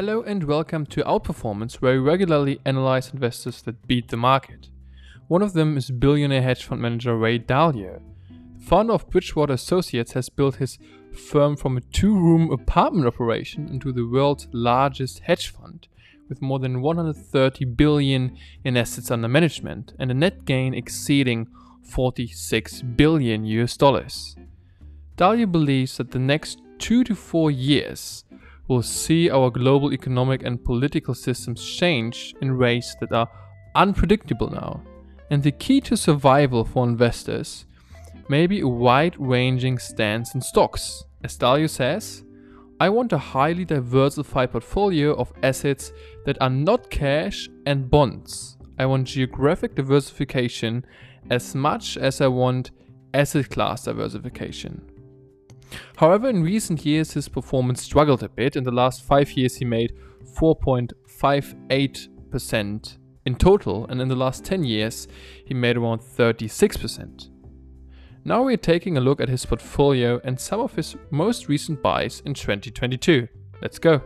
Hello and welcome to Outperformance, where we regularly analyze investors that beat the market. One of them is billionaire hedge fund manager Ray Dalio. The founder of Bridgewater Associates has built his firm from a two room apartment operation into the world's largest hedge fund, with more than 130 billion in assets under management and a net gain exceeding 46 billion US dollars. Dalio believes that the next two to four years will see our global economic and political systems change in ways that are unpredictable now. And the key to survival for investors may be a wide ranging stance in stocks. As Dalio says, I want a highly diversified portfolio of assets that are not cash and bonds. I want geographic diversification as much as I want asset class diversification. However, in recent years, his performance struggled a bit. In the last five years, he made 4.58% in total, and in the last 10 years, he made around 36%. Now we're taking a look at his portfolio and some of his most recent buys in 2022. Let's go.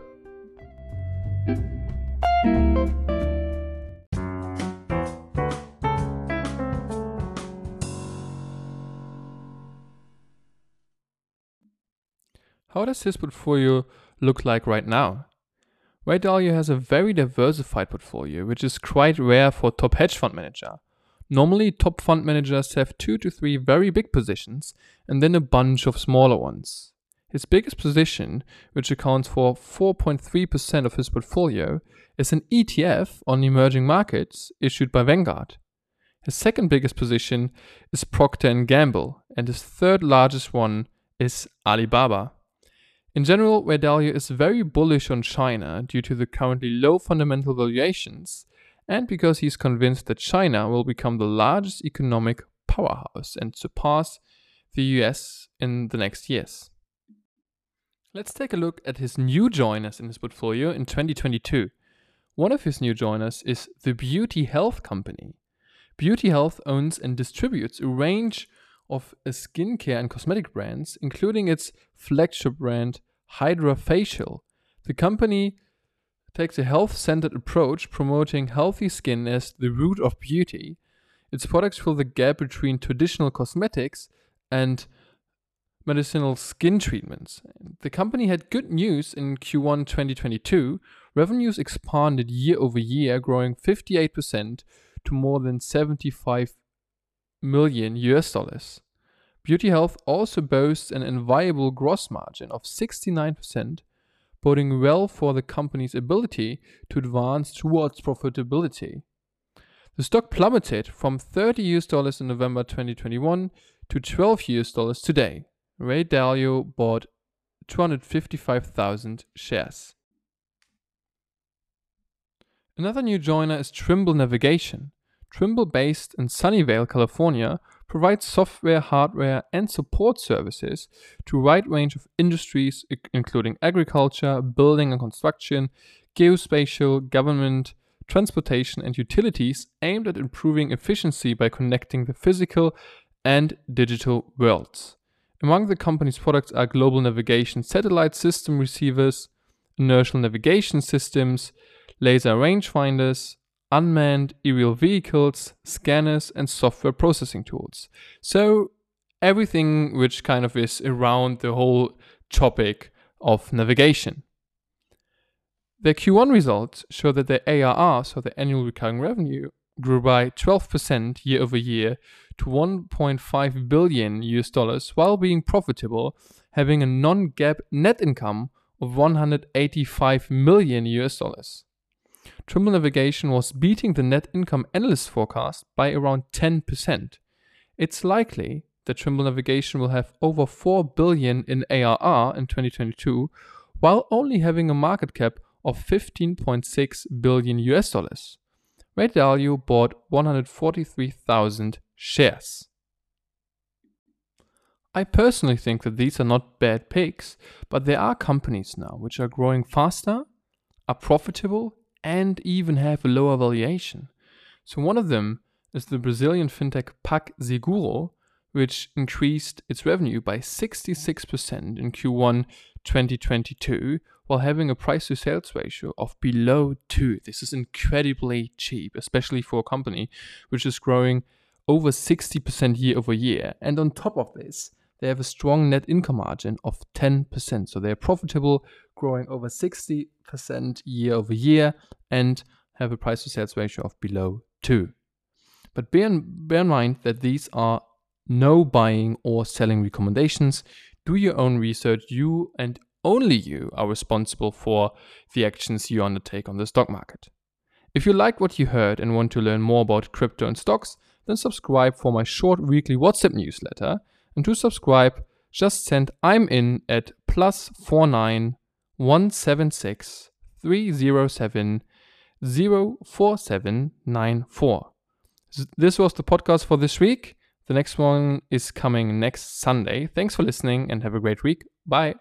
How does his portfolio look like right now? Ray Dalio has a very diversified portfolio, which is quite rare for top hedge fund manager. Normally, top fund managers have two to three very big positions and then a bunch of smaller ones. His biggest position, which accounts for 4.3% of his portfolio, is an ETF on emerging markets issued by Vanguard. His second biggest position is Procter & Gamble, and his third largest one is Alibaba. In general, Ray Dalio is very bullish on China due to the currently low fundamental valuations and because he's convinced that China will become the largest economic powerhouse and surpass the US in the next years. Let's take a look at his new joiners in his portfolio in 2022. One of his new joiners is the Beauty Health Company. Beauty Health owns and distributes a range of skincare and cosmetic brands, including its flagship brand HydraFacial. The company takes a health centered approach, promoting healthy skin as the root of beauty. Its products fill the gap between traditional cosmetics and medicinal skin treatments. The company had good news in Q1 2022. Revenues expanded year over year, growing 58% to more than 75 million US dollars. Beauty Health also boasts an enviable gross margin of 69%, boding well for the company's ability to advance towards profitability. The stock plummeted from 30 US dollars in November 2021 to 12 US dollars today. Ray Dalio bought 255,000 shares. Another new joiner is Trimble Navigation. Trimble, based in Sunnyvale, California, provides software, hardware, and support services to a wide range of industries, including agriculture, building and construction, geospatial, government, transportation, and utilities, aimed at improving efficiency by connecting the physical and digital worlds. Among the company's products are global navigation satellite system receivers, inertial navigation systems, laser rangefinders, unmanned aerial vehicles, scanners, and software processing tools. So, everything which kind of is around the whole topic of navigation. The Q1 results show that the ARR, so the annual recurring revenue, grew by 12% year over year to 1.5 billion US dollars while being profitable, having a non-GAAP net income of 185 million US dollars. Trimble Navigation was beating the net income analyst forecast by around 10%. It's likely that Trimble Navigation will have over 4 billion in ARR in 2022 while only having a market cap of 15.6 billion US dollars. Ray Dalio bought 143,000 shares. I personally think that these are not bad picks, but there are companies now which are growing faster, are profitable, and even have a lower valuation. So one of them is the Brazilian fintech PagSeguro, which increased its revenue by 66% in Q1 2022, while having a price to sales ratio of below 2. This is incredibly cheap, especially for a company which is growing over 60% year over year. And on top of this, they have a strong net income margin of 10%. So they're profitable, growing over 60% year over year, and have a price to sales ratio of below 2. But bear in, bear in mind that these are no buying or selling recommendations. Do your own research. You and only you are responsible for the actions you undertake on the stock market. If you like what you heard and want to learn more about crypto and stocks, then subscribe for my short weekly WhatsApp newsletter. And to subscribe, just send I'm in at plus four nine one seven six three zero seven zero four seven nine four. This was the podcast for this week. The next one is coming next Sunday. Thanks for listening and have a great week. Bye.